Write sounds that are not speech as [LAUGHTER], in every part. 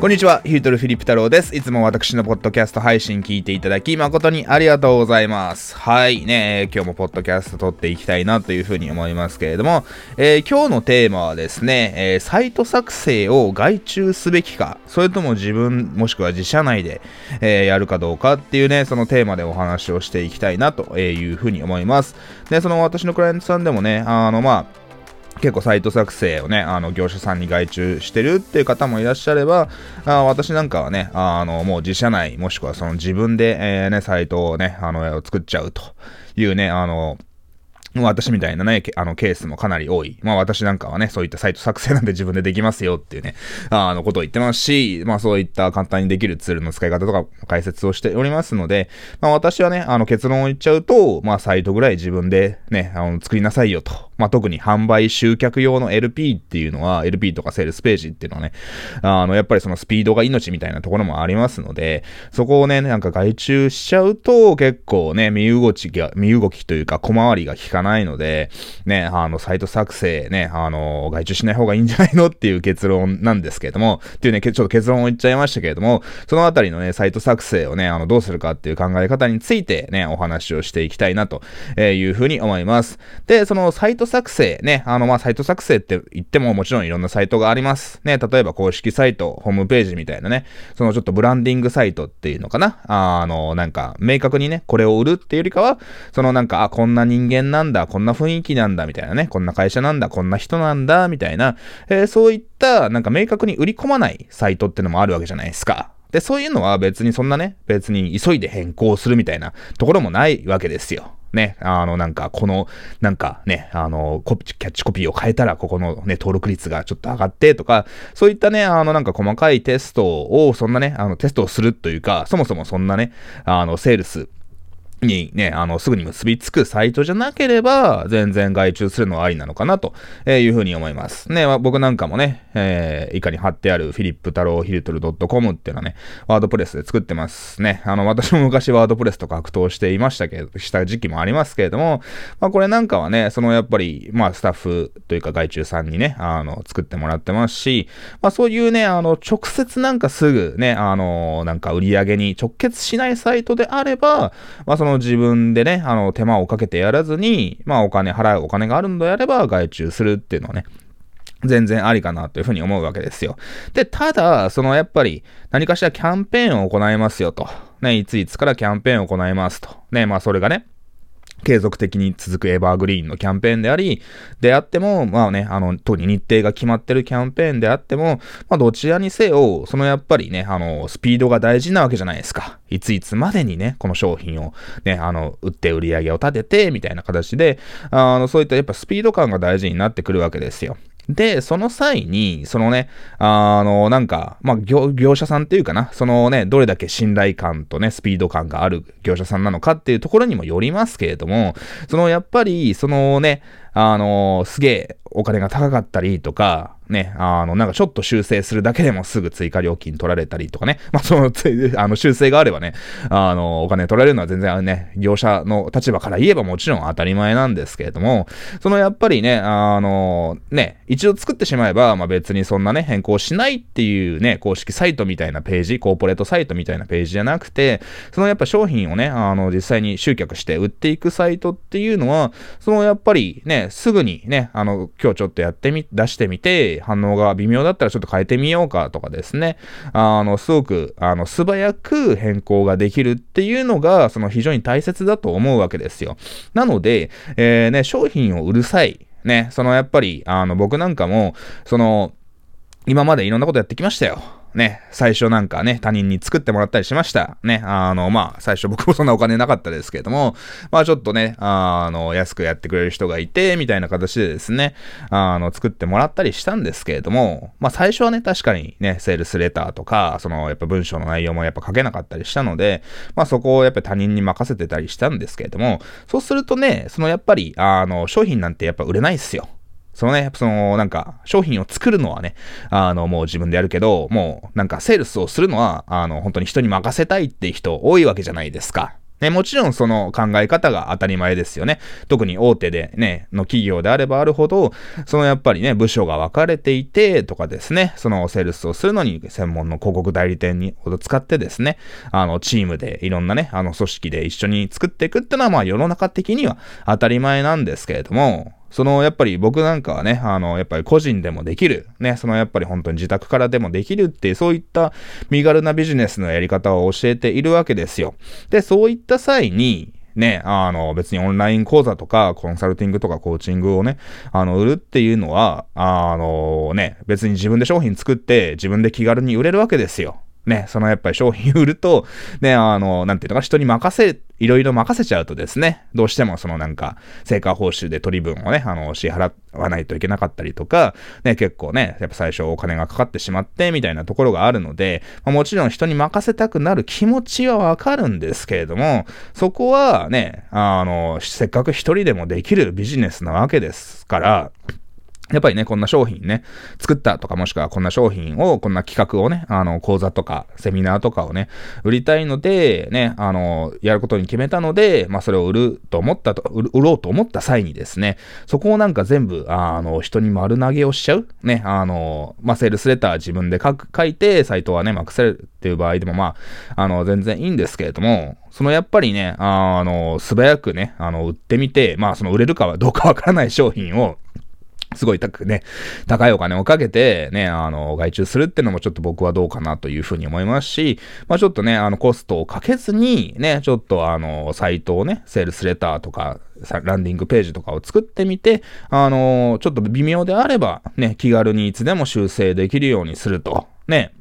こんにちは、ヒュートルフィリップ太郎です。いつも私のポッドキャスト配信聞いていただき誠にありがとうございます。はいね、今日もポッドキャスト撮っていきたいなというふうに思いますけれども、えー、今日のテーマはですね、えー、サイト作成を外注すべきか、それとも自分もしくは自社内で、えー、やるかどうかっていうね、そのテーマでお話をしていきたいなというふうに思います。で、その私のクライアントさんでもね、あのまあ、結構サイト作成をね、あの業者さんに外注してるっていう方もいらっしゃれば、あ私なんかはね、あのもう自社内、もしくはその自分で、えー、ね、サイトをね、あの作っちゃうというね、あの、私みたいなね、あのケースもかなり多い。まあ私なんかはね、そういったサイト作成なんで自分でできますよっていうね、あのことを言ってますし、まあそういった簡単にできるツールの使い方とか解説をしておりますので、まあ私はね、あの結論を言っちゃうと、まあサイトぐらい自分でね、あの作りなさいよと。まあ特に販売集客用の LP っていうのは、LP とかセールスページっていうのはね、あのやっぱりそのスピードが命みたいなところもありますので、そこをね、なんか外注しちゃうと結構ね、身動きが、身動きというか小回りが効かないので、ね、あの、サイト作成ね、あの、外注しない方がいいんじゃないのっていう結論なんですけれども、っていうね、ちょっと結論を言っちゃいましたけれども、そのあたりのね、サイト作成をね、あの、どうするかっていう考え方についてね、お話をしていきたいなというふうに思います。で、そのサイト作成ね、あの、まあ、サイト作成って言ってももちろんいろんなサイトがあります。ね、例えば公式サイト、ホームページみたいなね、そのちょっとブランディングサイトっていうのかなあの、なんか、明確にね、これを売るっていうよりかは、そのなんか、あ、こんな人間なんだ、こんな雰囲気なんだ、みたいなね、こんな会社なんだ、こんな人なんだ、みたいな、えー、そういった、なんか明確に売り込まないサイトってのもあるわけじゃないですか。で、そういうのは別にそんなね、別に急いで変更するみたいなところもないわけですよ。ね、あの、なんか、この、なんかね、あの、コピキャッチコピーを変えたら、ここのね、登録率がちょっと上がってとか、そういったね、あの、なんか細かいテストを、そんなね、あの、テストをするというか、そもそもそんなね、あの、セールス、にね、あの、すぐに結びつくサイトじゃなければ、全然外注するのはありなのかなというふうに思います。ね、僕なんかもね、えー、以下に貼ってあるフィリップ太郎ヒルトル .com っていうのはね、ワードプレスで作ってますね。あの、私も昔ワードプレスと格闘していましたけど、した時期もありますけれども、まあこれなんかはね、そのやっぱり、まあスタッフというか外注さんにね、あの、作ってもらってますし、まあそういうね、あの、直接なんかすぐね、あの、なんか売り上げに直結しないサイトであれば、まあそのの自分でね、あの、手間をかけてやらずに、まあお金払うお金があるんであれば外注するっていうのはね、全然ありかなというふうに思うわけですよ。で、ただ、そのやっぱり何かしらキャンペーンを行いますよと。ね、いついつからキャンペーンを行いますと。ね、まあそれがね、継続的に続くエバーグリーンのキャンペーンであり、であっても、まあね、あの、特に日程が決まってるキャンペーンであっても、まあどちらにせよ、そのやっぱりね、あの、スピードが大事なわけじゃないですか。いついつまでにね、この商品をね、あの、売って売り上げを立てて、みたいな形で、あの、そういったやっぱスピード感が大事になってくるわけですよ。で、その際に、そのね、あの、なんか、まあ業、業者さんっていうかな、そのね、どれだけ信頼感とね、スピード感がある業者さんなのかっていうところにもよりますけれども、そのやっぱり、そのね、あの、すげえお金が高かったりとか、ね、あの、なんかちょっと修正するだけでもすぐ追加料金取られたりとかね、[LAUGHS] まあ、その、あの、修正があればね、あの、お金取られるのは全然ね、業者の立場から言えばもちろん当たり前なんですけれども、そのやっぱりね、あの、ね、一度作ってしまえば、まあ、別にそんなね、変更しないっていうね、公式サイトみたいなページ、コーポレートサイトみたいなページじゃなくて、そのやっぱ商品をね、あの、実際に集客して売っていくサイトっていうのは、そのやっぱりね、すぐにね、あの、今日ちょっとやってみ、出してみて、反応が微妙だったらちょっと変えてみようかとかですね、あの、すごく、あの、素早く変更ができるっていうのが、その非常に大切だと思うわけですよ。なので、えー、ね、商品を売る際、ね、そのやっぱり、あの、僕なんかも、その、今までいろんなことやってきましたよ。ね、最初なんかね、他人に作ってもらったりしました。ね、あの、まあ、最初僕もそんなお金なかったですけれども、まあちょっとね、あの、安くやってくれる人がいて、みたいな形でですね、あの、作ってもらったりしたんですけれども、まあ最初はね、確かにね、セールスレターとか、その、やっぱ文章の内容もやっぱ書けなかったりしたので、まあそこをやっぱ他人に任せてたりしたんですけれども、そうするとね、そのやっぱり、あの、商品なんてやっぱ売れないっすよ。そのね、そのなんか商品を作るのはね、あのもう自分でやるけど、もうなんかセールスをするのは、あの本当に人に任せたいって人多いわけじゃないですか。ね、もちろんその考え方が当たり前ですよね。特に大手でね、の企業であればあるほど、そのやっぱりね、部署が分かれていてとかですね、そのセールスをするのに専門の広告代理店にほど使ってですね、あの、チームでいろんなね、あの、組織で一緒に作っていくってのは、まあ世の中的には当たり前なんですけれども、その、やっぱり僕なんかはね、あの、やっぱり個人でもできる、ね、そのやっぱり本当に自宅からでもできるっていう、そういった身軽なビジネスのやり方を教えているわけですよ。で、そういった際に、ね、あの、別にオンライン講座とか、コンサルティングとかコーチングをね、あの、売るっていうのは、あのね、別に自分で商品作って自分で気軽に売れるわけですよ。ね、そのやっぱり商品売ると、ね、あの、なんていうのか、人に任せ、いろいろ任せちゃうとですね、どうしてもそのなんか、成果報酬で取り分をね、あの、支払わないといけなかったりとか、ね、結構ね、やっぱ最初お金がかかってしまって、みたいなところがあるので、まあ、もちろん人に任せたくなる気持ちはわかるんですけれども、そこはね、あの、せっかく一人でもできるビジネスなわけですから、やっぱりね、こんな商品ね、作ったとかもしくはこんな商品を、こんな企画をね、あの、講座とかセミナーとかをね、売りたいので、ね、あの、やることに決めたので、まあ、それを売ると思ったと、売ろうと思った際にですね、そこをなんか全部、あの、人に丸投げをしちゃう？ね、あの、まあ、セールスレター自分で書く、書いて、サイトはね、任せるっていう場合でも、まあ、あの、全然いいんですけれども、そのやっぱりね、あの、素早くね、あの、売ってみて、まあ、その売れるかはどうかわからない商品を、すごい高くね、高いお金をかけてね、あの、外注するってのもちょっと僕はどうかなというふうに思いますし、まあちょっとね、あの、コストをかけずに、ね、ちょっとあの、サイトをね、セールスレターとか、ランディングページとかを作ってみて、あの、ちょっと微妙であれば、ね、気軽にいつでも修正できるようにすると。ね、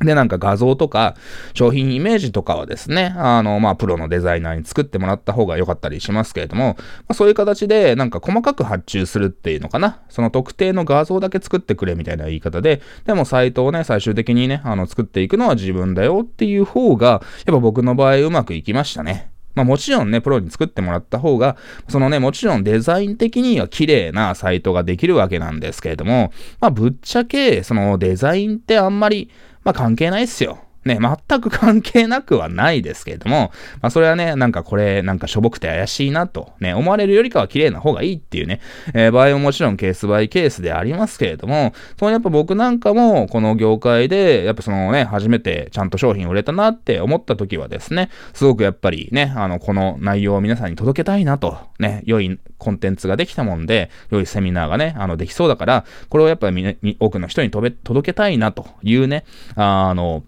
で、なんか画像とか商品イメージとかはですね、あの、まあ、プロのデザイナーに作ってもらった方が良かったりしますけれども、まあ、そういう形でなんか細かく発注するっていうのかな。その特定の画像だけ作ってくれみたいな言い方で、でもサイトをね、最終的にね、あの、作っていくのは自分だよっていう方が、やっぱ僕の場合うまくいきましたね。まあもちろんね、プロに作ってもらった方が、そのね、もちろんデザイン的には綺麗なサイトができるわけなんですけれども、まあぶっちゃけ、そのデザインってあんまり、まあ関係ないっすよ。ね、全く関係なくはないですけれども、まあそれはね、なんかこれ、なんかしょぼくて怪しいなと、ね、思われるよりかは綺麗な方がいいっていうね、えー、場合ももちろんケースバイケースでありますけれども、そのやっぱ僕なんかもこの業界で、やっぱそのね、初めてちゃんと商品売れたなって思った時はですね、すごくやっぱりね、あの、この内容を皆さんに届けたいなと、ね、良いコンテンツができたもんで、良いセミナーがね、あの、できそうだから、これをやっぱり多くの人に届けたいなというね、あの、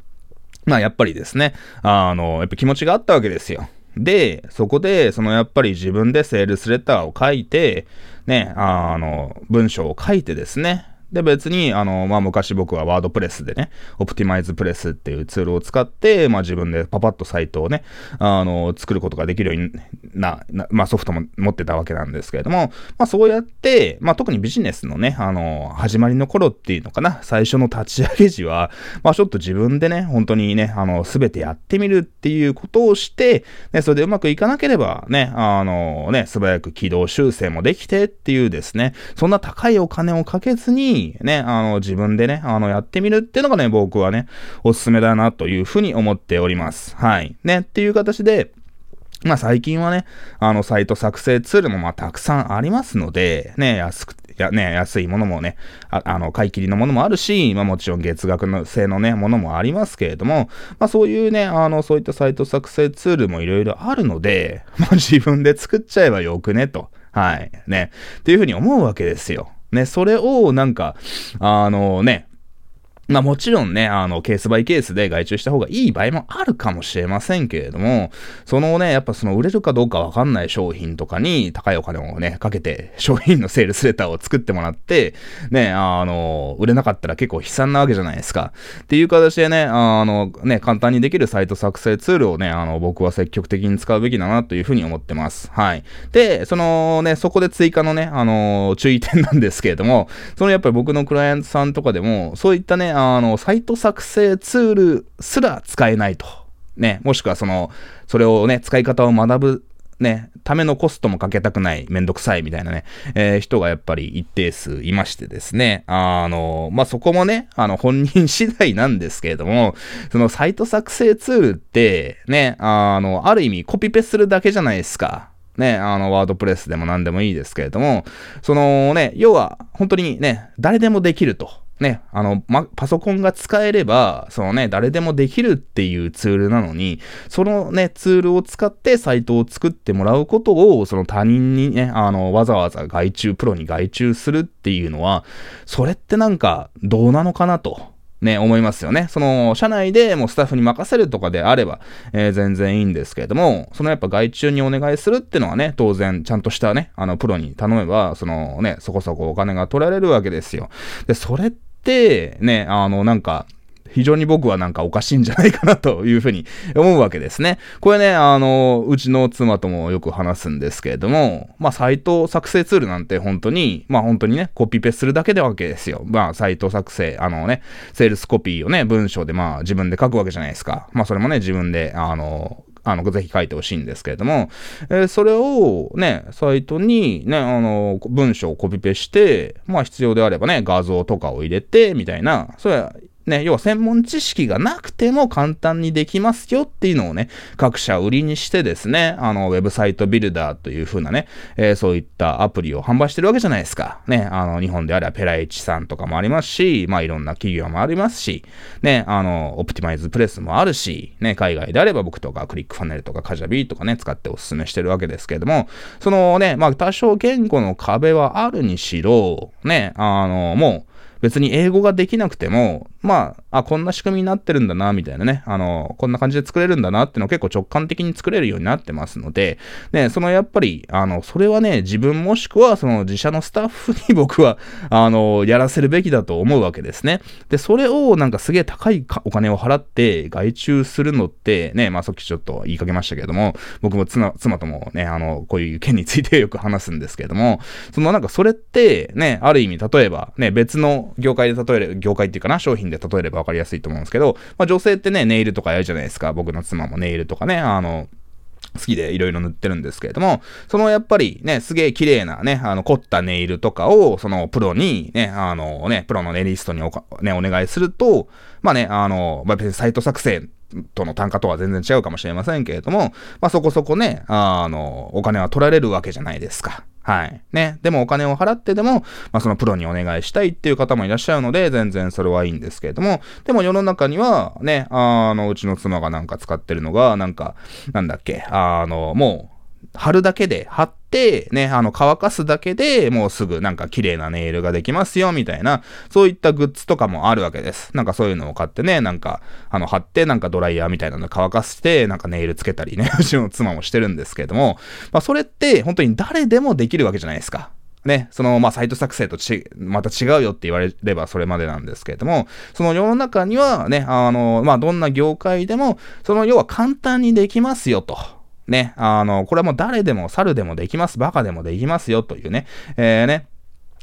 まあやっぱりですね、あの、やっぱ気持ちがあったわけですよ。で、そこで、そのやっぱり自分でセールスレターを書いて、ね、あの、文章を書いてですね、で、別に、あの、まあ、昔僕はワードプレスでね、オプティマイズプレスっていうツールを使って、まあ、自分でパパッとサイトをね、あの、作ることができるような、なまあ、ソフトも持ってたわけなんですけれども、まあ、そうやって、まあ、特にビジネスのね、あの、始まりの頃っていうのかな、最初の立ち上げ時は、まあ、ちょっと自分でね、本当にね、あの、すべてやってみるっていうことをして、ね、それでうまくいかなければ、ね、あの、ね、素早く起動修正もできてっていうですね、そんな高いお金をかけずに、ね、あの、自分でね、あの、やってみるっていうのがね、僕はね、おすすめだなというふうに思っております。はい。ね、っていう形で、まあ最近はね、あの、サイト作成ツールもまあたくさんありますので、ね、安くやね、安いものもね、ああの、買い切りのものもあるし、まあもちろん月額の製のね、ものもありますけれども、まあそういうね、あの、そういったサイト作成ツールもいろいろあるので、まあ自分で作っちゃえばよくね、と。はい。ね。っていうふうに思うわけですよ。ね、それをなんか、あのね、まあもちろんね、あの、ケースバイケースで外注した方がいい場合もあるかもしれませんけれども、そのね、やっぱその売れるかどうかわかんない商品とかに高いお金をね、かけて商品のセールスレターを作ってもらって、ね、あの、売れなかったら結構悲惨なわけじゃないですか。っていう形でね、あの、ね、簡単にできるサイト作成ツールをね、あの、僕は積極的に使うべきだなというふうに思ってます。はい。で、そのね、そこで追加のね、あの、注意点なんですけれども、そのやっぱり僕のクライアントさんとかでも、そういったね、あの、サイト作成ツールすら使えないと。ね、もしくはその、それをね、使い方を学ぶね、ためのコストもかけたくない、めんどくさいみたいなね、えー、人がやっぱり一定数いましてですね、あの、まあ、そこもね、あの、本人次第なんですけれども、そのサイト作成ツールって、ね、あの、ある意味コピペするだけじゃないですか。ね、あの、ワードプレスでも何でもいいですけれども、そのね、要は、本当にね、誰でもできると。ね、あの、ま、パソコンが使えれば、そのね、誰でもできるっていうツールなのに、そのね、ツールを使ってサイトを作ってもらうことを、その他人にね、あの、わざわざ外注、プロに外注するっていうのは、それってなんか、どうなのかなと。ね、思いますよね。その、社内でもうスタッフに任せるとかであれば、えー、全然いいんですけれども、そのやっぱ外注にお願いするっていうのはね、当然、ちゃんとしたね、あの、プロに頼めば、そのね、そこそこお金が取られるわけですよ。で、それ、ってね、あの、なんか、非常に僕はなんかおかしいんじゃないかなというふうに [LAUGHS] 思うわけですね。これね、あの、うちの妻ともよく話すんですけれども、まあ、サイト作成ツールなんて本当に、まあ本当にね、コピペするだけでわけですよ。まあ、サイト作成、あのね、セールスコピーをね、文章でまあ自分で書くわけじゃないですか。まあ、それもね、自分で、あの、あの、ぜひ書いてほしいんですけれども、えー、それをね、サイトにね、あの、文章をコピペして、まあ必要であればね、画像とかを入れて、みたいな、それね、要は専門知識がなくても簡単にできますよっていうのをね、各社売りにしてですね、あの、ウェブサイトビルダーという風なね、えー、そういったアプリを販売してるわけじゃないですか。ね、あの、日本であればペライチさんとかもありますし、まあいろんな企業もありますし、ね、あの、オプティマイズプレスもあるし、ね、海外であれば僕とかクリックファネルとかカジャビーとかね、使ってお勧めしてるわけですけれども、そのね、まあ多少言語の壁はあるにしろ、ね、あの、もう、別に英語ができなくても、まあ、あ、こんな仕組みになってるんだな、みたいなね、あの、こんな感じで作れるんだなっていうのを結構直感的に作れるようになってますので、ね、そのやっぱり、あの、それはね、自分もしくはその自社のスタッフに僕は、[LAUGHS] あの、やらせるべきだと思うわけですね。で、それをなんかすげえ高いお金を払って外注するのって、ね、まあさっきちょっと言いかけましたけれども、僕も妻妻ともね、あの、こういう件についてよく話すんですけれども、そのなんかそれって、ね、ある意味、例えば、ね、別の業界で例える、業界っていうかな、商品で例えればわかりやすいと思うんですけど、まあ女性ってね、ネイルとかやるじゃないですか。僕の妻もネイルとかね、あの、好きでいろいろ塗ってるんですけれども、そのやっぱりね、すげえ綺麗なね、あの、凝ったネイルとかを、そのプロにね、あのね、プロのネイリストにおか、ね、お願いすると、まあね、あの、まあ別にサイト作成との単価とは全然違うかもしれませんけれども、まあそこそこね、あの、お金は取られるわけじゃないですか。はい。ね。でもお金を払ってでも、まあそのプロにお願いしたいっていう方もいらっしゃるので、全然それはいいんですけれども、でも世の中には、ね、あの、うちの妻がなんか使ってるのが、なんか、なんだっけ、あの、もう、貼るだけで、貼って、ね、あの、乾かすだけでもうすぐなんか綺麗なネイルができますよ、みたいな、そういったグッズとかもあるわけです。なんかそういうのを買ってね、なんか、あの、貼って、なんかドライヤーみたいなの乾かして、なんかネイルつけたりね、[LAUGHS] うちの妻もしてるんですけれども、まあ、それって本当に誰でもできるわけじゃないですか。ね、その、まあ、サイト作成とち、また違うよって言われればそれまでなんですけれども、その世の中にはね、あの、まあ、どんな業界でも、その要は簡単にできますよと。ね、あの、これはもう誰でも猿でもできます、バカでもできますよというね、えー、ね、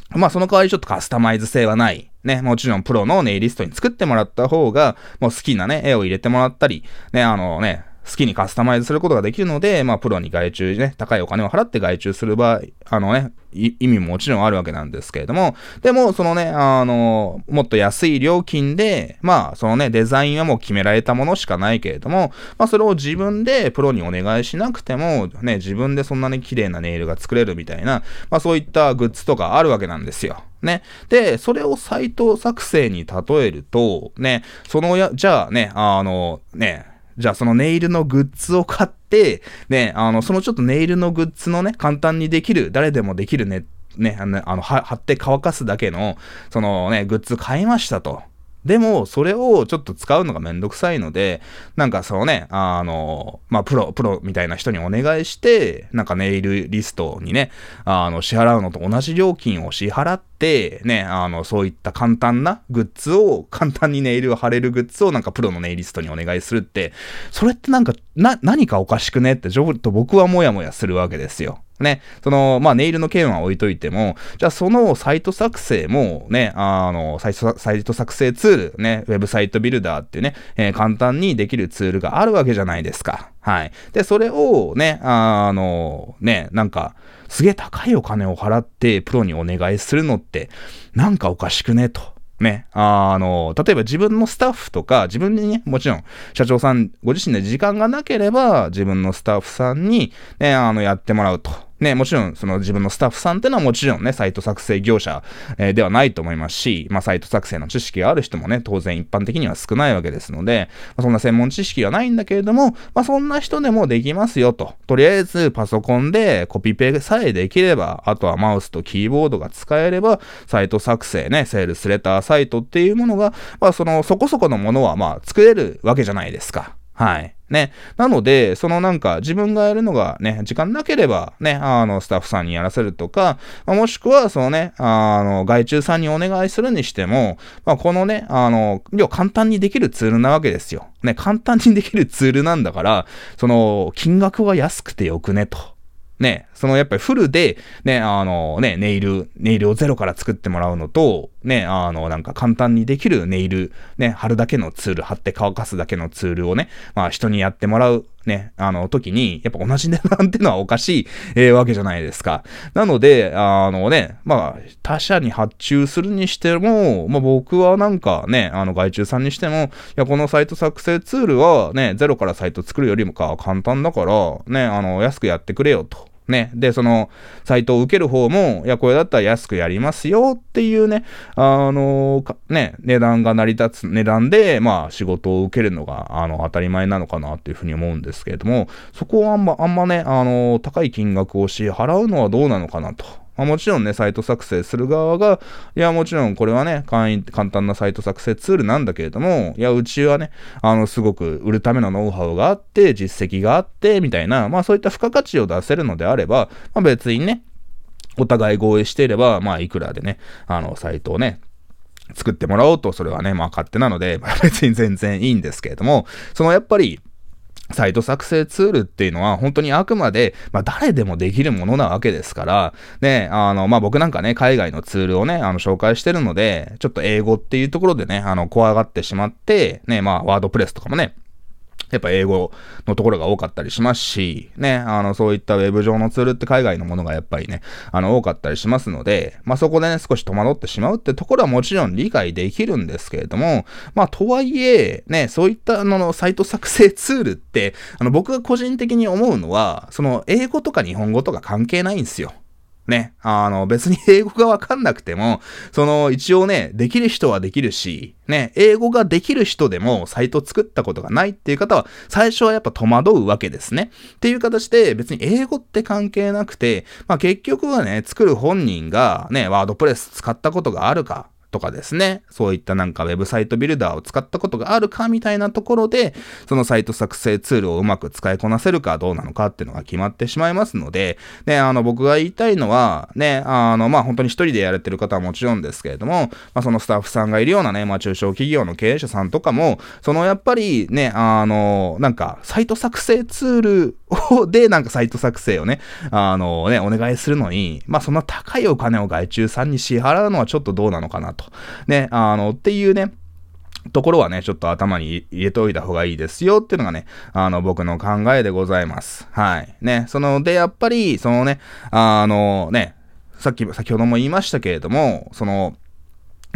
まあその代わりちょっとカスタマイズ性はない。ね、もちろんプロのネイリストに作ってもらった方が、もう好きなね、絵を入れてもらったり、ね、あのね、好きにカスタマイズすることができるので、まあ、プロに外注ね、高いお金を払って外注する場合、あのね、意味ももちろんあるわけなんですけれども、でも、そのね、あの、もっと安い料金で、まあ、そのね、デザインはもう決められたものしかないけれども、まあ、それを自分でプロにお願いしなくても、ね、自分でそんなに綺麗なネイルが作れるみたいな、まあ、そういったグッズとかあるわけなんですよ。ね。で、それをサイト作成に例えると、ね、そのや、じゃあね、あの、ね、じゃあそのネイルのグッズを買って、ね、あの、そのちょっとネイルのグッズのね、簡単にできる、誰でもできるね、ね、あの、あの貼って乾かすだけの、そのね、グッズ買いましたと。でも、それをちょっと使うのがめんどくさいので、なんかそのね、あの、まあ、プロ、プロみたいな人にお願いして、なんかネイルリストにね、あの、支払うのと同じ料金を支払って、ね、あの、そういった簡単なグッズを、簡単にネイルを貼れるグッズをなんかプロのネイリストにお願いするって、それってなんか、な、何かおかしくねってちょっと僕はもやもやするわけですよ。ね、その、まあ、ネイルの件は置いといても、じゃあそのサイト作成もね、あの、サイト、サイト作成ツール、ね、ウェブサイトビルダーっていうね、えー、簡単にできるツールがあるわけじゃないですか。はい。で、それをね、あの、ね、なんか、すげえ高いお金を払ってプロにお願いするのって、なんかおかしくね、と。ね、あの、例えば自分のスタッフとか、自分にね、もちろん、社長さん、ご自身で時間がなければ、自分のスタッフさんに、ね、あの、やってもらうと。ね、もちろん、その自分のスタッフさんってのはもちろんね、サイト作成業者、えー、ではないと思いますし、まあ、サイト作成の知識がある人もね、当然一般的には少ないわけですので、まあ、そんな専門知識はないんだけれども、まあ、そんな人でもできますよと。とりあえず、パソコンでコピペさえできれば、あとはマウスとキーボードが使えれば、サイト作成ね、セールスレターサイトっていうものが、まあ、その、そこそこのものは、まあ、作れるわけじゃないですか。はい。ね。なので、そのなんか自分がやるのがね、時間なければね、あの、スタッフさんにやらせるとか、まあ、もしくはそのね、あの、外注さんにお願いするにしても、まあ、このね、あの、要は簡単にできるツールなわけですよ。ね、簡単にできるツールなんだから、その、金額は安くてよくね、と。ね、そのやっぱりフルで、ね、あのね、ネイル、ネイルをゼロから作ってもらうのと、ね、あの、なんか簡単にできるネイル、ね、貼るだけのツール、貼って乾かすだけのツールをね、まあ人にやってもらう、ね、あの時に、やっぱ同じ値段っていうのはおかしい、えー、わけじゃないですか。なので、あのね、まあ、他社に発注するにしても、まあ僕はなんかね、あの外注さんにしても、いや、このサイト作成ツールはね、ゼロからサイト作るよりもか簡単だから、ね、あの、安くやってくれよと。ね。で、その、サイトを受ける方も、いや、これだったら安くやりますよっていうね、あのね、値段が成り立つ値段で、まあ、仕事を受けるのが、あの、当たり前なのかなっていうふうに思うんですけれども、そこはあんま、あんまね、あの高い金額を支払うのはどうなのかなと。まあ、もちろんね、サイト作成する側が、いや、もちろんこれはね、簡単なサイト作成ツールなんだけれども、いや、うちはね、あの、すごく売るためのノウハウがあって、実績があって、みたいな、まあそういった付加価値を出せるのであれば、まあ別にね、お互い合意していれば、まあいくらでね、あの、サイトをね、作ってもらおうと、それはね、まあ勝手なので、まあ別に全然いいんですけれども、そのやっぱり、サイト作成ツールっていうのは本当にあくまで、まあ誰でもできるものなわけですから、ね、あの、まあ僕なんかね、海外のツールをね、あの、紹介してるので、ちょっと英語っていうところでね、あの、怖がってしまって、ね、まあワードプレスとかもね、やっぱ英語のところが多かったりしますし、ね、あの、そういったウェブ上のツールって海外のものがやっぱりね、あの、多かったりしますので、まあ、そこでね、少し戸惑ってしまうってところはもちろん理解できるんですけれども、まあ、とはいえ、ね、そういったあの、サイト作成ツールって、あの、僕が個人的に思うのは、その、英語とか日本語とか関係ないんですよ。ね、あの、別に英語がわかんなくても、その、一応ね、できる人はできるし、ね、英語ができる人でもサイト作ったことがないっていう方は、最初はやっぱ戸惑うわけですね。っていう形で、別に英語って関係なくて、まあ結局はね、作る本人がね、ワードプレス使ったことがあるか、とかですね、そういったなんかウェブサイトビルダーを使ったことがあるかみたいなところで、そのサイト作成ツールをうまく使いこなせるかどうなのかっていうのが決まってしまいますので、ね、あの僕が言いたいのは、ね、あの、まあ、本当に一人でやれてる方はもちろんですけれども、まあ、そのスタッフさんがいるようなね、まあ、中小企業の経営者さんとかも、そのやっぱりね、あの、なんか、サイト作成ツール、[LAUGHS] で、なんかサイト作成をね、あのね、お願いするのに、まあ、そんな高いお金を外注さんに支払うのはちょっとどうなのかなと。ね、あの、っていうね、ところはね、ちょっと頭に入れておいた方がいいですよっていうのがね、あの、僕の考えでございます。はい。ね、その、で、やっぱり、そのね、あのね、さっき、先ほども言いましたけれども、その、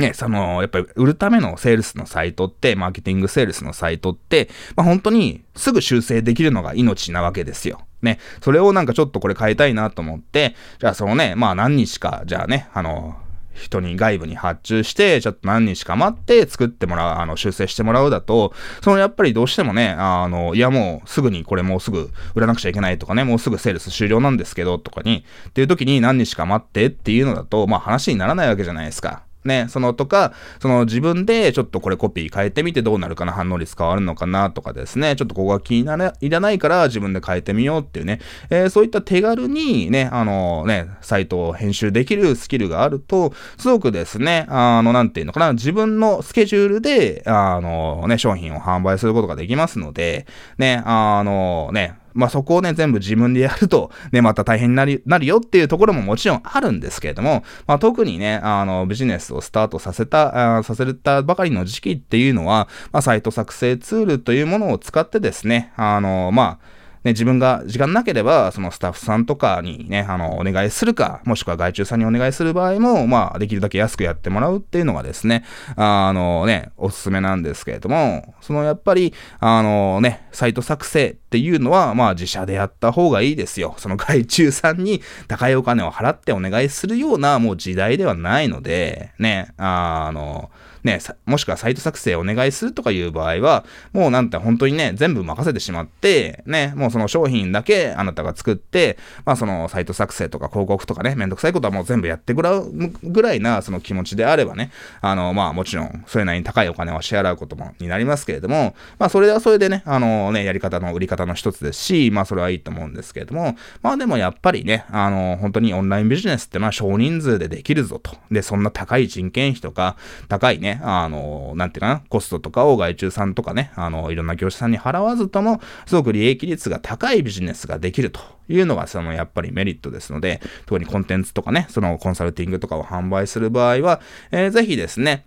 ね、その、やっぱり売るためのセールスのサイトって、マーケティングセールスのサイトって、まあ本当にすぐ修正できるのが命なわけですよ。ね、それをなんかちょっとこれ変えたいなと思って、じゃあそのね、まあ何日か、じゃあね、あの、人に外部に発注して、ちょっと何日か待って作ってもらう、あの、修正してもらうだと、そのやっぱりどうしてもね、あの、いやもうすぐにこれもうすぐ売らなくちゃいけないとかね、もうすぐセールス終了なんですけど、とかに、っていう時に何日か待ってっていうのだと、まあ話にならないわけじゃないですか。ね、そのとか、その自分でちょっとこれコピー変えてみてどうなるかな、反応率変わるのかなとかですね、ちょっとここが気にならいらないから自分で変えてみようっていうね、えー、そういった手軽にね、あのね、サイトを編集できるスキルがあると、すごくですね、あの、なんていうのかな、自分のスケジュールで、あのね、商品を販売することができますので、ね、あのね、まあそこをね、全部自分でやると、ね、また大変になるなるよっていうところももちろんあるんですけれども、まあ特にね、あの、ビジネスをスタートさせた、あさせたばかりの時期っていうのは、まあサイト作成ツールというものを使ってですね、あの、まあ、ね、自分が時間なければ、そのスタッフさんとかにね、あの、お願いするか、もしくは外注さんにお願いする場合も、まあ、できるだけ安くやってもらうっていうのがですね、あのね、おすすめなんですけれども、そのやっぱり、あのね、サイト作成っていうのは、まあ、自社でやった方がいいですよ。その外注さんに高いお金を払ってお願いするような、もう時代ではないので、ね、あの、ね、もしくはサイト作成お願いするとかいう場合は、もうなんて本当にね、全部任せてしまって、ね、もうその商品だけあなたが作って、まあそのサイト作成とか広告とかね、めんどくさいことはもう全部やってもらうぐらいなその気持ちであればね、あの、まあもちろん、それなりに高いお金を支払うこともになりますけれども、まあそれはそれでね、あのね、やり方の売り方の一つですし、まあそれはいいと思うんですけれども、まあでもやっぱりね、あの、本当にオンラインビジネスってのは少人数でできるぞと。で、そんな高い人件費とか、高いね、ねあの、なんていうかな、コストとかを外注さんとかね、あの、いろんな業者さんに払わずとも、すごく利益率が高いビジネスができるというのが、その、やっぱりメリットですので、特にコンテンツとかね、そのコンサルティングとかを販売する場合は、えー、ぜひですね、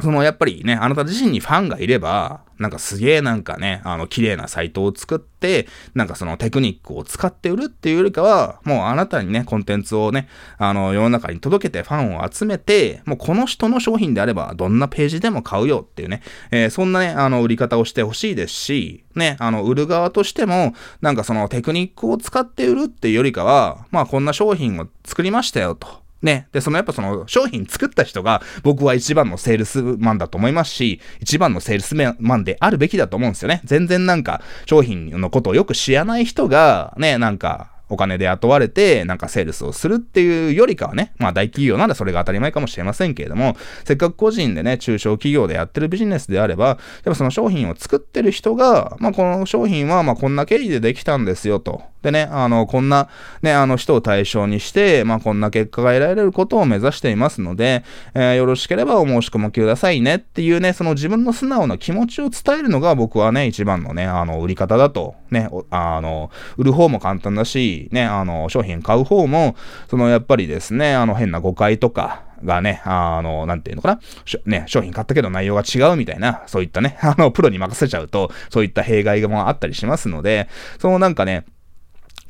そのやっぱりね、あなた自身にファンがいれば、なんかすげえなんかね、あの綺麗なサイトを作って、なんかそのテクニックを使って売るっていうよりかは、もうあなたにね、コンテンツをね、あの世の中に届けてファンを集めて、もうこの人の商品であればどんなページでも買うよっていうね、えー、そんなね、あの売り方をしてほしいですし、ね、あの売る側としても、なんかそのテクニックを使って売るっていうよりかは、まあこんな商品を作りましたよと。ね。で、そのやっぱその商品作った人が僕は一番のセールスマンだと思いますし、一番のセールスマンであるべきだと思うんですよね。全然なんか商品のことをよく知らない人がね、なんかお金で雇われて、なんかセールスをするっていうよりかはね、まあ大企業ならそれが当たり前かもしれませんけれども、せっかく個人でね、中小企業でやってるビジネスであれば、やっぱその商品を作ってる人が、まあこの商品はまあこんな経緯でできたんですよと。でね、あの、こんなね、あの人を対象にして、まあこんな結果が得られることを目指していますので、えー、よろしければお申し込みくださいねっていうね、その自分の素直な気持ちを伝えるのが僕はね、一番のね、あの、売り方だと。ね、あの、売る方も簡単だし、ね、あの、商品買う方も、そのやっぱりですね、あの変な誤解とか、がね、あの、なんていうのかな、ね、商品買ったけど内容が違うみたいな、そういったね、[LAUGHS] あの、プロに任せちゃうと、そういった弊害もあったりしますので、そのなんかね、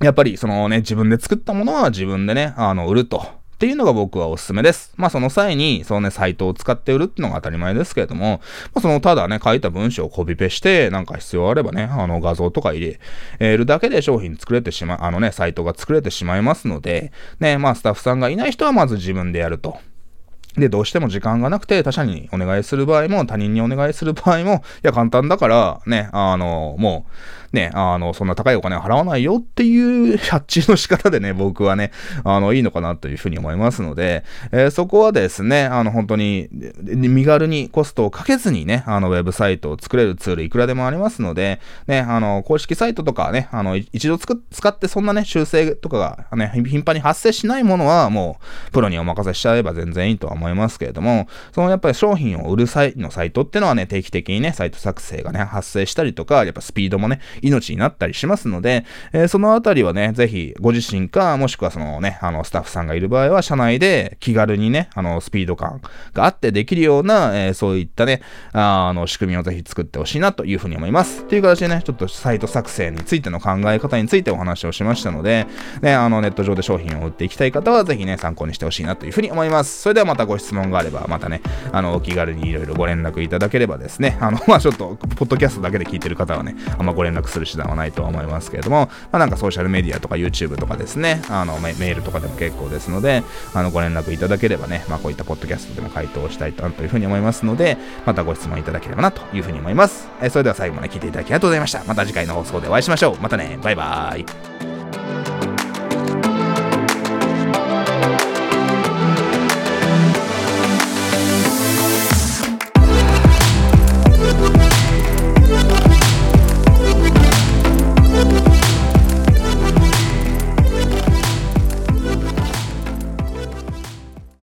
やっぱりそのね、自分で作ったものは自分でね、あの、売ると。っていうのが僕はおすすめです。まあその際に、そのね、サイトを使って売るっていうのが当たり前ですけれども、まあそのただね、書いた文章をコピペして、なんか必要あればね、あの画像とか入れるだけで商品作れてしまう、あのね、サイトが作れてしまいますので、ね、まあスタッフさんがいない人はまず自分でやると。で、どうしても時間がなくて他社にお願いする場合も、他人にお願いする場合も、いや、簡単だから、ね、あの、もう、ね、あの、そんな高いお金を払わないよっていう発注の仕方でね、[LAUGHS] 僕はね、あの、いいのかなというふうに思いますので、えー、そこはですね、あの、本当に、身軽にコストをかけずにね、あの、ウェブサイトを作れるツールいくらでもありますので、ね、あの、公式サイトとかね、あの、一度使ってそんなね、修正とかがね、頻繁に発生しないものは、もう、プロにお任せしちゃえば全然いいとは思いますけれども、そのやっぱり商品を売る際のサイトってのはね、定期的にね、サイト作成がね、発生したりとか、やっぱスピードもね、命になったりしますので、えー、そのあたりはね、ぜひご自身か、もしくはそのね、あの、スタッフさんがいる場合は、社内で気軽にね、あの、スピード感があってできるような、えー、そういったね、あの、仕組みをぜひ作ってほしいなというふうに思います。という形でね、ちょっとサイト作成についての考え方についてお話をしましたので、ね、あの、ネット上で商品を売っていきたい方は、ぜひね、参考にしてほしいなというふうに思います。それではまたご質問があれば、またね、あの、お気軽にいろいろご連絡いただければですね、あの、まあちょっと、ポッドキャストだけで聞いてる方はね、あんまご連絡する手段はないとは思いますけれども、まあ、なんかソーシャルメディアとか YouTube とかですね、あのメールとかでも結構ですので、あのご連絡いただければね、まあ、こういったポッドキャストでも回答したいというふうに思いますので、またご質問いただければなというふうに思います。えそれでは最後まで聞いていただきありがとうございました。また次回の放送でお会いしましょう。またね、バイバーイ。